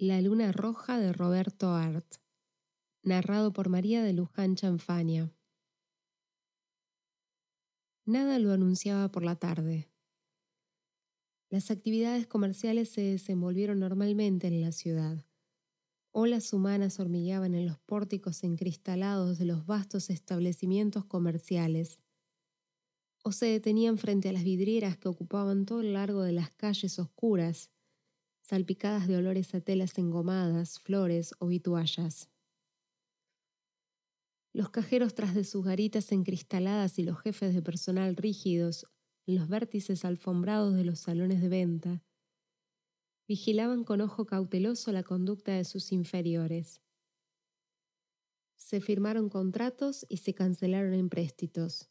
La luna roja de Roberto Art, narrado por María de Luján Chanfania. Nada lo anunciaba por la tarde. Las actividades comerciales se desenvolvieron normalmente en la ciudad. Olas humanas hormigueaban en los pórticos encristalados de los vastos establecimientos comerciales, o se detenían frente a las vidrieras que ocupaban todo el largo de las calles oscuras, salpicadas de olores a telas engomadas, flores o vituallas. Los cajeros tras de sus garitas encristaladas y los jefes de personal rígidos en los vértices alfombrados de los salones de venta, vigilaban con ojo cauteloso la conducta de sus inferiores. Se firmaron contratos y se cancelaron empréstitos.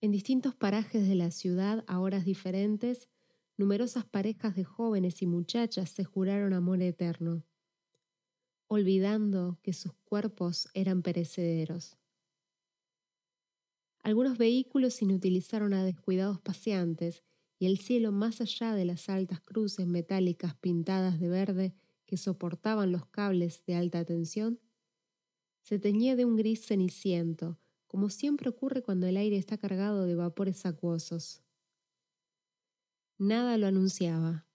En distintos parajes de la ciudad, a horas diferentes, numerosas parejas de jóvenes y muchachas se juraron amor eterno, olvidando que sus cuerpos eran perecederos. Algunos vehículos inutilizaron a descuidados paseantes y el cielo más allá de las altas cruces metálicas pintadas de verde que soportaban los cables de alta tensión, se teñía de un gris ceniciento, como siempre ocurre cuando el aire está cargado de vapores acuosos. Nada lo anunciaba.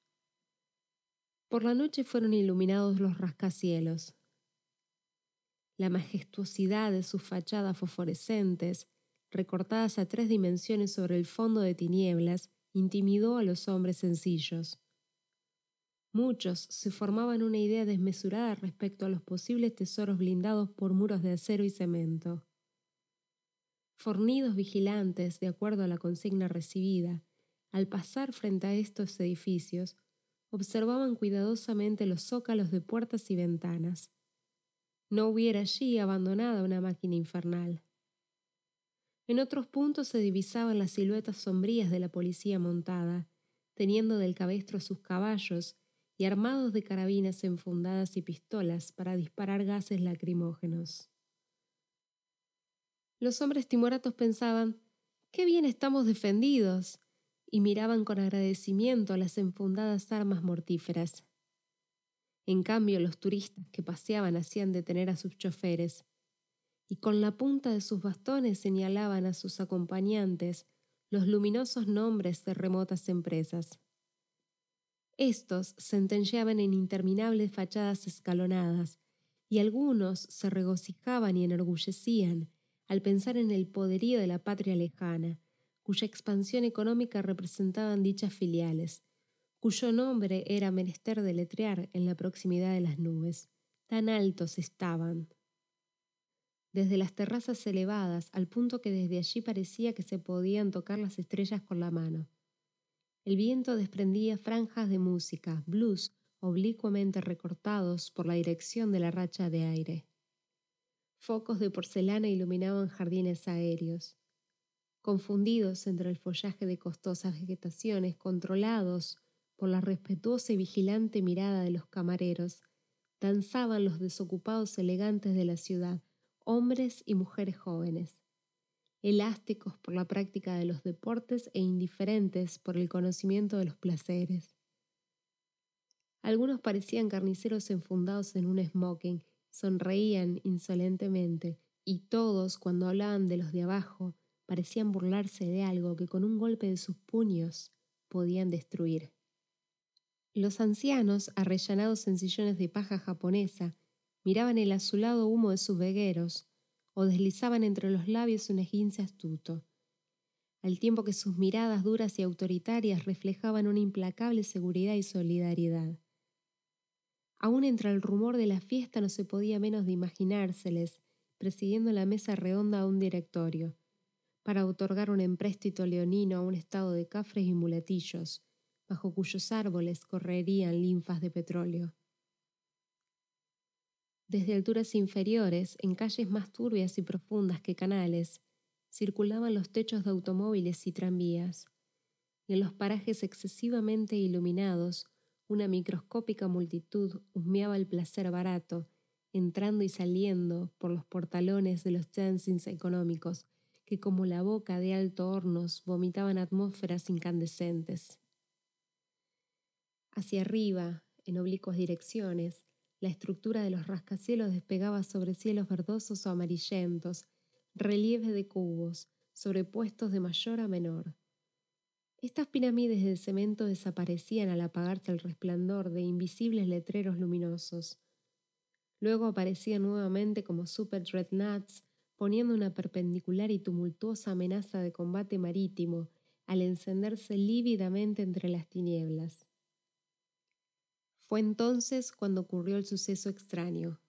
Por la noche fueron iluminados los rascacielos. La majestuosidad de sus fachadas fosforescentes recortadas a tres dimensiones sobre el fondo de tinieblas, intimidó a los hombres sencillos. Muchos se formaban una idea desmesurada respecto a los posibles tesoros blindados por muros de acero y cemento. Fornidos vigilantes, de acuerdo a la consigna recibida, al pasar frente a estos edificios, observaban cuidadosamente los zócalos de puertas y ventanas. No hubiera allí abandonada una máquina infernal. En otros puntos se divisaban las siluetas sombrías de la policía montada, teniendo del cabestro sus caballos y armados de carabinas enfundadas y pistolas para disparar gases lacrimógenos. Los hombres timoratos pensaban, ¡qué bien estamos defendidos! Y miraban con agradecimiento a las enfundadas armas mortíferas. En cambio, los turistas que paseaban hacían detener a sus choferes, y con la punta de sus bastones señalaban a sus acompañantes los luminosos nombres de remotas empresas. Estos sentenciaban en interminables fachadas escalonadas, y algunos se regocijaban y enorgullecían al pensar en el poderío de la patria lejana, cuya expansión económica representaban dichas filiales, cuyo nombre era menester deletrear en la proximidad de las nubes. Tan altos estaban desde las terrazas elevadas al punto que desde allí parecía que se podían tocar las estrellas con la mano. El viento desprendía franjas de música, blues oblicuamente recortados por la dirección de la racha de aire. Focos de porcelana iluminaban jardines aéreos. Confundidos entre el follaje de costosas vegetaciones, controlados por la respetuosa y vigilante mirada de los camareros, danzaban los desocupados elegantes de la ciudad, hombres y mujeres jóvenes, elásticos por la práctica de los deportes e indiferentes por el conocimiento de los placeres. Algunos parecían carniceros enfundados en un smoking, sonreían insolentemente, y todos, cuando hablaban de los de abajo, parecían burlarse de algo que con un golpe de sus puños podían destruir. Los ancianos, arrellanados en sillones de paja japonesa, miraban el azulado humo de sus vegueros o deslizaban entre los labios un esguince astuto, al tiempo que sus miradas duras y autoritarias reflejaban una implacable seguridad y solidaridad. Aún entre el rumor de la fiesta no se podía menos de imaginárseles presidiendo la mesa redonda a un directorio, para otorgar un empréstito leonino a un estado de cafres y mulatillos, bajo cuyos árboles correrían linfas de petróleo. Desde alturas inferiores, en calles más turbias y profundas que canales, circulaban los techos de automóviles y tranvías, y en los parajes excesivamente iluminados, una microscópica multitud husmeaba el placer barato, entrando y saliendo por los portalones de los chancings económicos, que como la boca de alto hornos vomitaban atmósferas incandescentes. Hacia arriba, en oblicuas direcciones, la estructura de los rascacielos despegaba sobre cielos verdosos o amarillentos, relieves de cubos, sobrepuestos de mayor a menor. Estas pirámides de cemento desaparecían al apagarse el resplandor de invisibles letreros luminosos. Luego aparecían nuevamente como super dreadnoughts, poniendo una perpendicular y tumultuosa amenaza de combate marítimo al encenderse lívidamente entre las tinieblas. Fue entonces cuando ocurrió el suceso extraño.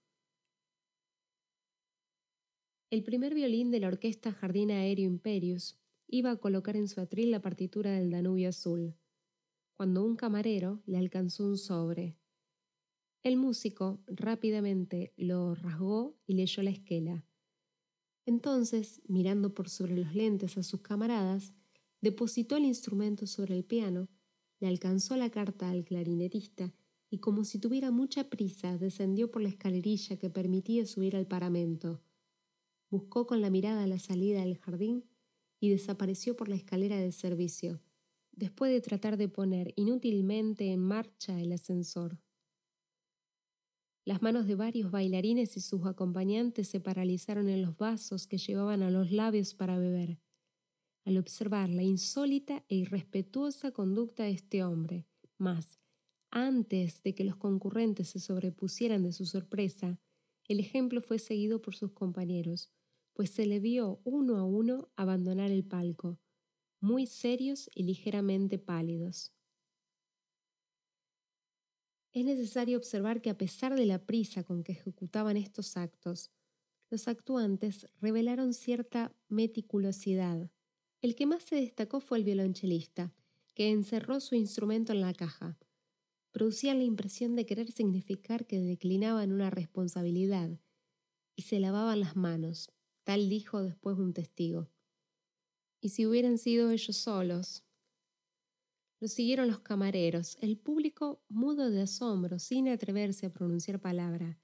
El primer violín de la orquesta Jardín Aéreo Imperius iba a colocar en su atril la partitura del Danubio Azul, cuando un camarero le alcanzó un sobre. El músico rápidamente lo rasgó y leyó la esquela. Entonces, mirando por sobre los lentes a sus camaradas, depositó el instrumento sobre el piano, le alcanzó la carta al clarinetista y como si tuviera mucha prisa descendió por la escalerilla que permitía subir al paramento. Buscó con la mirada la salida del jardín y desapareció por la escalera de servicio, después de tratar de poner inútilmente en marcha el ascensor. Las manos de varios bailarines y sus acompañantes se paralizaron en los vasos que llevaban a los labios para beber, al observar la insólita e irrespetuosa conducta de este hombre. Mas, antes de que los concurrentes se sobrepusieran de su sorpresa, el ejemplo fue seguido por sus compañeros, pues se le vio uno a uno abandonar el palco, muy serios y ligeramente pálidos. Es necesario observar que a pesar de la prisa con que ejecutaban estos actos, los actuantes revelaron cierta meticulosidad. El que más se destacó fue el violonchelista, que encerró su instrumento en la caja. Producía la impresión de querer significar que declinaban una responsabilidad y se lavaban las manos, Tal dijo después un testigo. Y si hubieran sido ellos solos. Lo siguieron los camareros, el público mudo de asombro, sin atreverse a pronunciar palabra.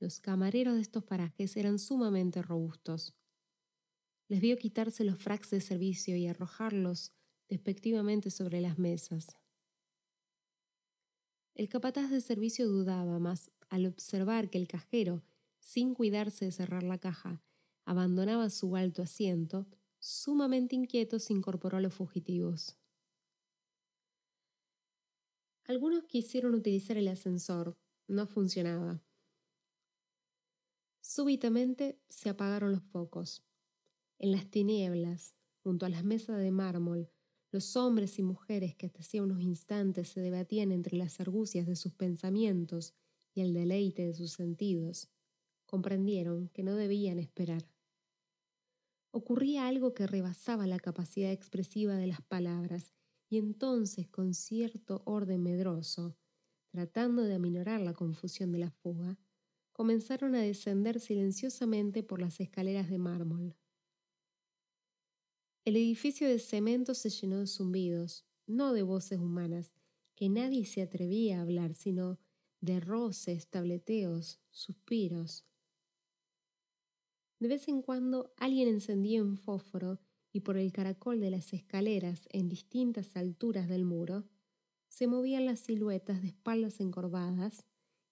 Los camareros de estos parajes eran sumamente robustos. Les vio quitarse los fracs de servicio y arrojarlos despectivamente sobre las mesas. El capataz de servicio dudaba, mas al observar que el cajero, sin cuidarse de cerrar la caja, abandonaba su alto asiento, sumamente inquieto se incorporó a los fugitivos. Algunos quisieron utilizar el ascensor, no funcionaba. Súbitamente se apagaron los focos. En las tinieblas, junto a las mesas de mármol, los hombres y mujeres que hasta hacía unos instantes se debatían entre las argucias de sus pensamientos y el deleite de sus sentidos, comprendieron que no debían esperar ocurría algo que rebasaba la capacidad expresiva de las palabras, y entonces, con cierto orden medroso, tratando de aminorar la confusión de la fuga, comenzaron a descender silenciosamente por las escaleras de mármol. El edificio de cemento se llenó de zumbidos, no de voces humanas, que nadie se atrevía a hablar, sino de roces, tableteos, suspiros, de vez en cuando alguien encendía un fósforo y por el caracol de las escaleras en distintas alturas del muro se movían las siluetas de espaldas encorvadas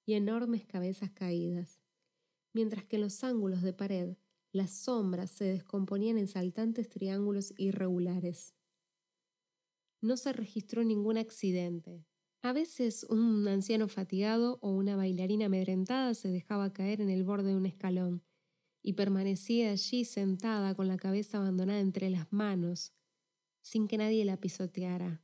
y enormes cabezas caídas, mientras que en los ángulos de pared las sombras se descomponían en saltantes triángulos irregulares. No se registró ningún accidente. A veces un anciano fatigado o una bailarina amedrentada se dejaba caer en el borde de un escalón, y permanecía allí sentada con la cabeza abandonada entre las manos, sin que nadie la pisoteara.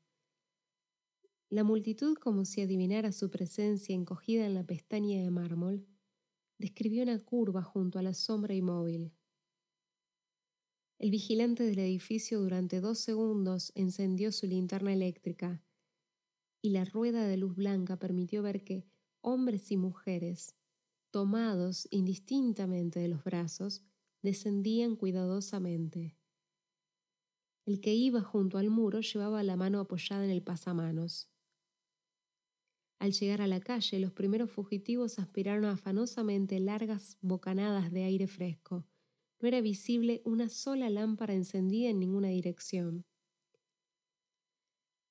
La multitud, como si adivinara su presencia encogida en la pestaña de mármol, describió una curva junto a la sombra inmóvil. El vigilante del edificio durante dos segundos encendió su linterna eléctrica y la rueda de luz blanca permitió ver que hombres y mujeres, tomados indistintamente de los brazos, descendían cuidadosamente. El que iba junto al muro llevaba la mano apoyada en el pasamanos. Al llegar a la calle, los primeros fugitivos aspiraron afanosamente largas bocanadas de aire fresco. No era visible una sola lámpara encendida en ninguna dirección.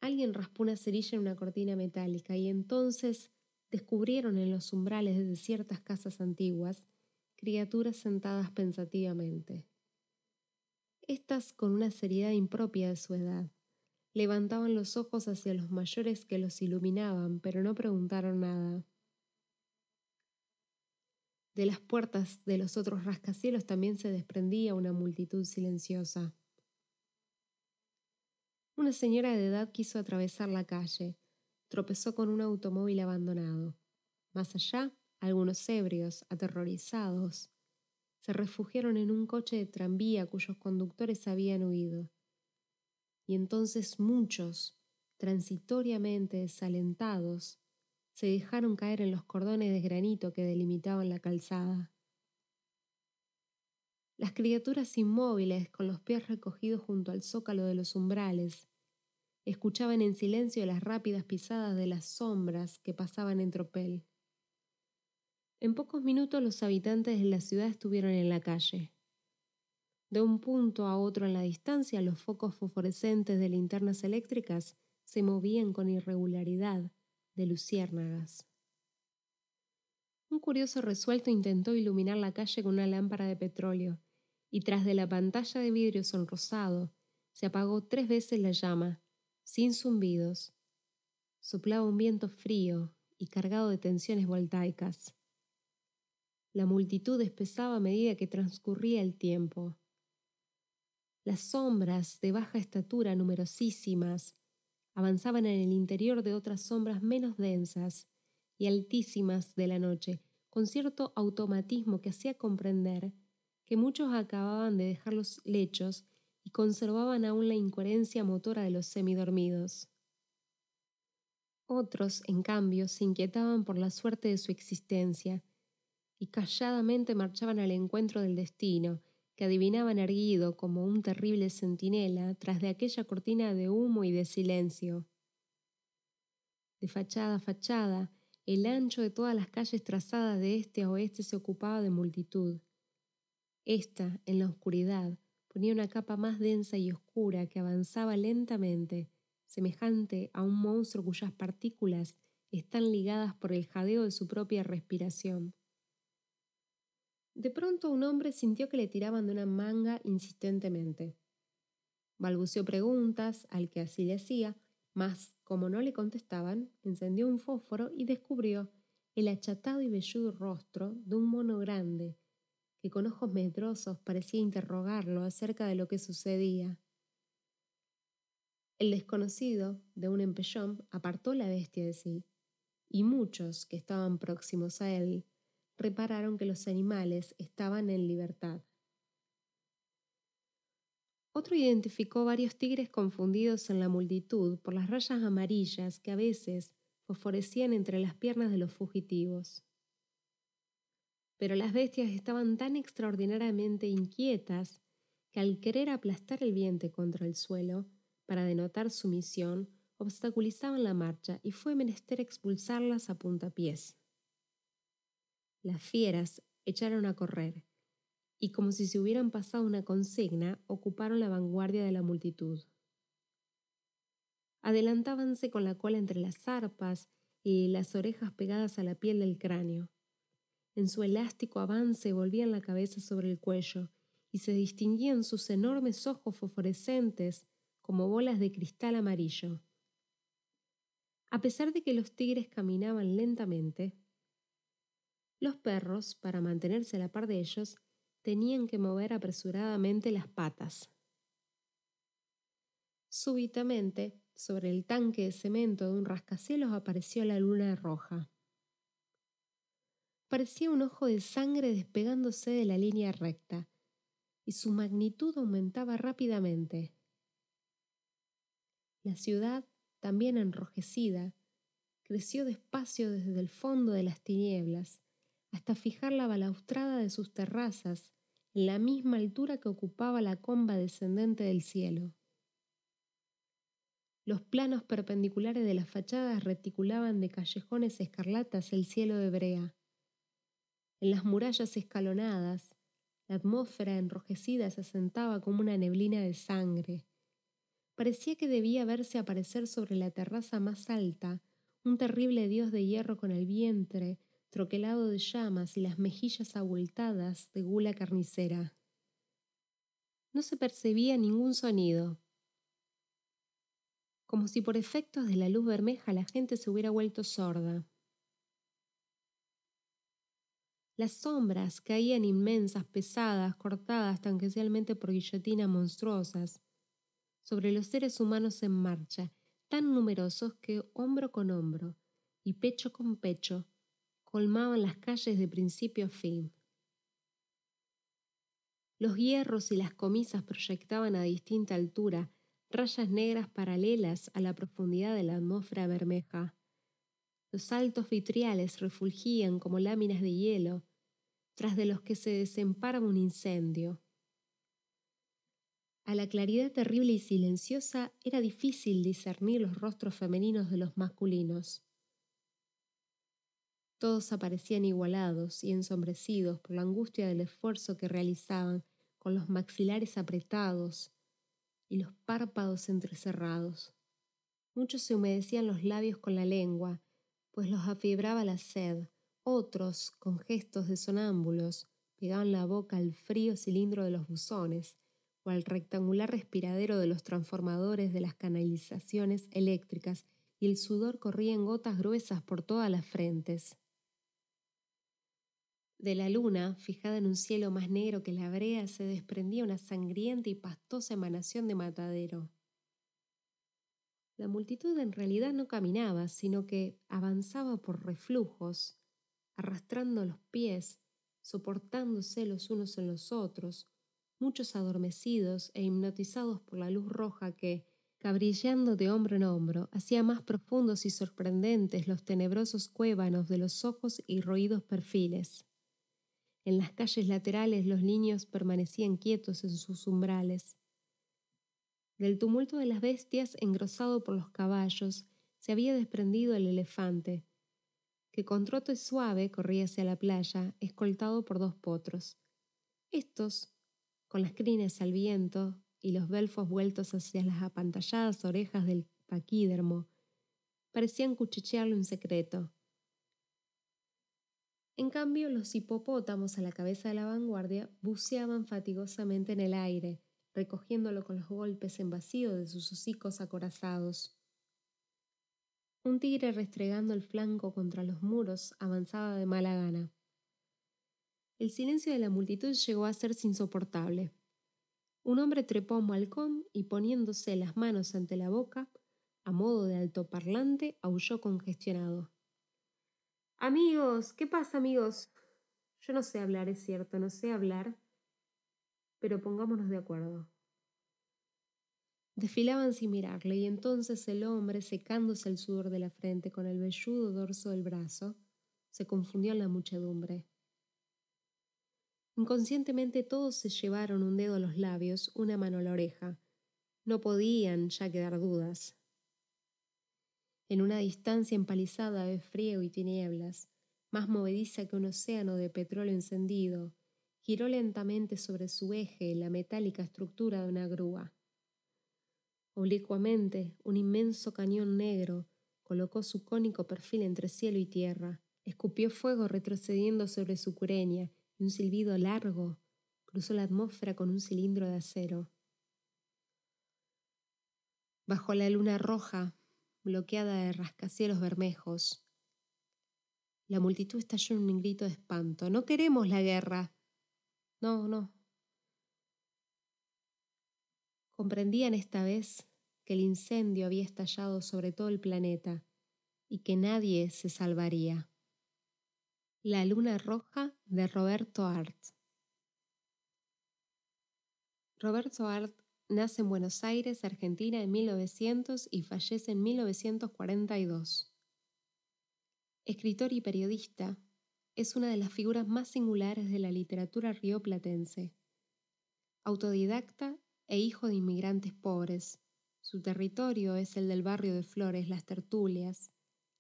Alguien raspó una cerilla en una cortina metálica y entonces descubrieron en los umbrales de ciertas casas antiguas criaturas sentadas pensativamente. Estas, con una seriedad impropia de su edad, levantaban los ojos hacia los mayores que los iluminaban, pero no preguntaron nada. De las puertas de los otros rascacielos también se desprendía una multitud silenciosa. Una señora de edad quiso atravesar la calle. Tropezó con un automóvil abandonado. Más allá, algunos ebrios, aterrorizados, se refugiaron en un coche de tranvía cuyos conductores habían huido. Y entonces muchos, transitoriamente desalentados, se dejaron caer en los cordones de granito que delimitaban la calzada. Las criaturas inmóviles, con los pies recogidos junto al zócalo de los umbrales, escuchaban en silencio las rápidas pisadas de las sombras que pasaban en tropel. En pocos minutos los habitantes de la ciudad estuvieron en la calle. De un punto a otro en la distancia, los focos fosforescentes de linternas eléctricas se movían con irregularidad, de luciérnagas. Un curioso resuelto intentó iluminar la calle con una lámpara de petróleo, y tras de la pantalla de vidrio sonrosado, se apagó tres veces la llama, sin zumbidos. Soplaba un viento frío y cargado de tensiones voltaicas. La multitud espesaba a medida que transcurría el tiempo. Las sombras de baja estatura numerosísimas avanzaban en el interior de otras sombras menos densas y altísimas de la noche, con cierto automatismo que hacía comprender que muchos acababan de dejar los lechos y conservaban aún la incoherencia motora de los semidormidos. Otros, en cambio, se inquietaban por la suerte de su existencia y calladamente marchaban al encuentro del destino, que adivinaban erguido como un terrible centinela tras de aquella cortina de humo y de silencio. De fachada a fachada, el ancho de todas las calles trazadas de este a oeste se ocupaba de multitud. Esta, en la oscuridad, ponía una capa más densa y oscura que avanzaba lentamente, semejante a un monstruo cuyas partículas están ligadas por el jadeo de su propia respiración. De pronto un hombre sintió que le tiraban de una manga insistentemente. Balbuceó preguntas al que así le hacía, mas como no le contestaban, encendió un fósforo y descubrió el achatado y velludo rostro de un mono grande, que con ojos medrosos parecía interrogarlo acerca de lo que sucedía. El desconocido, de un empellón, apartó la bestia de sí, y muchos que estaban próximos a él repararon que los animales estaban en libertad. Otro identificó varios tigres confundidos en la multitud por las rayas amarillas que a veces fosforecían entre las piernas de los fugitivos. Pero las bestias estaban tan extraordinariamente inquietas que al querer aplastar el vientre contra el suelo, para denotar su misión, obstaculizaban la marcha y fue menester expulsarlas a puntapiés. Las fieras echaron a correr, y como si se hubieran pasado una consigna, ocuparon la vanguardia de la multitud. Adelantábanse con la cola entre las zarpas y las orejas pegadas a la piel del cráneo. En su elástico avance volvían la cabeza sobre el cuello y se distinguían sus enormes ojos fosforescentes como bolas de cristal amarillo. A pesar de que los tigres caminaban lentamente, los perros, para mantenerse a la par de ellos, tenían que mover apresuradamente las patas. Súbitamente, sobre el tanque de cemento de un rascacielos apareció la luna roja. Parecía un ojo de sangre despegándose de la línea recta, y su magnitud aumentaba rápidamente. La ciudad, también enrojecida, creció despacio desde el fondo de las tinieblas, hasta fijar la balaustrada de sus terrazas en la misma altura que ocupaba la comba descendente del cielo. Los planos perpendiculares de las fachadas reticulaban de callejones escarlatas el cielo de brea. En las murallas escalonadas, la atmósfera enrojecida se asentaba como una neblina de sangre. Parecía que debía verse aparecer sobre la terraza más alta un terrible dios de hierro con el vientre troquelado de llamas y las mejillas abultadas de gula carnicera. No se percibía ningún sonido, como si por efectos de la luz bermeja la gente se hubiera vuelto sorda. Las sombras caían inmensas, pesadas, cortadas tangencialmente por guillotinas monstruosas, sobre los seres humanos en marcha, tan numerosos que hombro con hombro y pecho con pecho colmaban las calles de principio a fin. Los hierros y las comisas proyectaban a distinta altura rayas negras paralelas a la profundidad de la atmósfera bermeja. Los altos vitriales refulgían como láminas de hielo, tras de los que se desemparaba un incendio. A la claridad terrible y silenciosa era difícil discernir los rostros femeninos de los masculinos. Todos aparecían igualados y ensombrecidos por la angustia del esfuerzo que realizaban, con los maxilares apretados y los párpados entrecerrados. Muchos se humedecían los labios con la lengua, pues los afibraba la sed. Otros, con gestos de sonámbulos, pegaban la boca al frío cilindro de los buzones o al rectangular respiradero de los transformadores de las canalizaciones eléctricas, y el sudor corría en gotas gruesas por todas las frentes. De la luna, fijada en un cielo más negro que la brea, se desprendía una sangrienta y pastosa emanación de matadero. La multitud en realidad no caminaba, sino que avanzaba por reflujos, arrastrando los pies, soportándose los unos en los otros, muchos adormecidos e hipnotizados por la luz roja que, cabrillando de hombro en hombro, hacía más profundos y sorprendentes los tenebrosos cuévanos de los ojos y roídos perfiles. En las calles laterales los niños permanecían quietos en sus umbrales. Del tumulto de las bestias, engrosado por los caballos, se había desprendido el elefante, que con trote suave corría hacia la playa, escoltado por dos potros. Estos, con las crines al viento y los belfos vueltos hacia las apantalladas orejas del paquídermo, parecían cuchichearle un secreto. En cambio, los hipopótamos a la cabeza de la vanguardia buceaban fatigosamente en el aire, recogiéndolo con los golpes en vacío de sus hocicos acorazados. Un tigre restregando el flanco contra los muros avanzaba de mala gana. El silencio de la multitud llegó a ser insoportable. Un hombre trepó a un balcón y poniéndose las manos ante la boca, a modo de altoparlante, aulló congestionado. Amigos, ¿qué pasa, amigos? Yo no sé hablar, es cierto, no sé hablar, pero pongámonos de acuerdo. Desfilaban sin mirarle y entonces el hombre, secándose el sudor de la frente con el velludo dorso del brazo, se confundió en la muchedumbre. Inconscientemente todos se llevaron un dedo a los labios, una mano a la oreja. No podían ya quedar dudas. En una distancia empalizada de frío y tinieblas, más movediza que un océano de petróleo encendido, giró lentamente sobre su eje la metálica estructura de una grúa. Oblicuamente, un inmenso cañón negro colocó su cónico perfil entre cielo y tierra, escupió fuego retrocediendo sobre su cureña un silbido largo cruzó la atmósfera con un cilindro de acero. Bajo la luna roja, bloqueada de rascacielos bermejos, la multitud estalló en un grito de espanto. No queremos la guerra. No, no. Comprendían esta vez que el incendio había estallado sobre todo el planeta y que nadie se salvaría. La luna roja de Roberto Art. Roberto Art nace en Buenos Aires, Argentina, en 1900 y fallece en 1942. Escritor y periodista, es una de las figuras más singulares de la literatura rioplatense. Autodidacta e hijo de inmigrantes pobres, su territorio es el del barrio de Flores, las tertulias,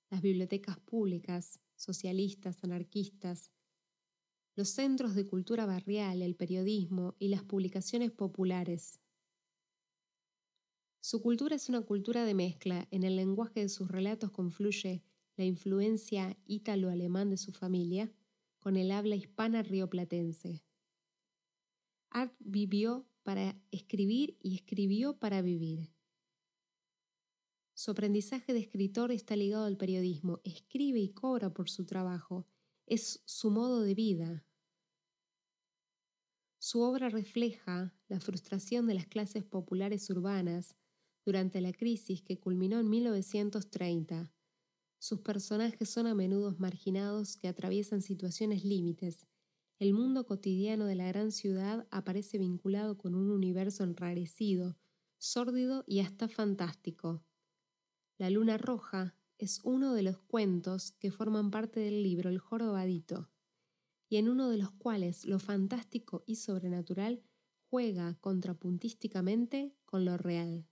las bibliotecas públicas, socialistas, anarquistas, los centros de cultura barrial, el periodismo y las publicaciones populares. Su cultura es una cultura de mezcla, en el lenguaje de sus relatos confluye la influencia ítalo-alemán de su familia con el habla hispana rioplatense. Art vivió para escribir y escribió para vivir. Su aprendizaje de escritor está ligado al periodismo, escribe y cobra por su trabajo, es su modo de vida. Su obra refleja la frustración de las clases populares urbanas durante la crisis que culminó en 1930. Sus personajes son a menudo marginados que atraviesan situaciones límites. El mundo cotidiano de la gran ciudad aparece vinculado con un universo enrarecido, sórdido y hasta fantástico. La luna roja es uno de los cuentos que forman parte del libro El jorobadito, y en uno de los cuales lo fantástico y sobrenatural juega contrapuntísticamente con lo real.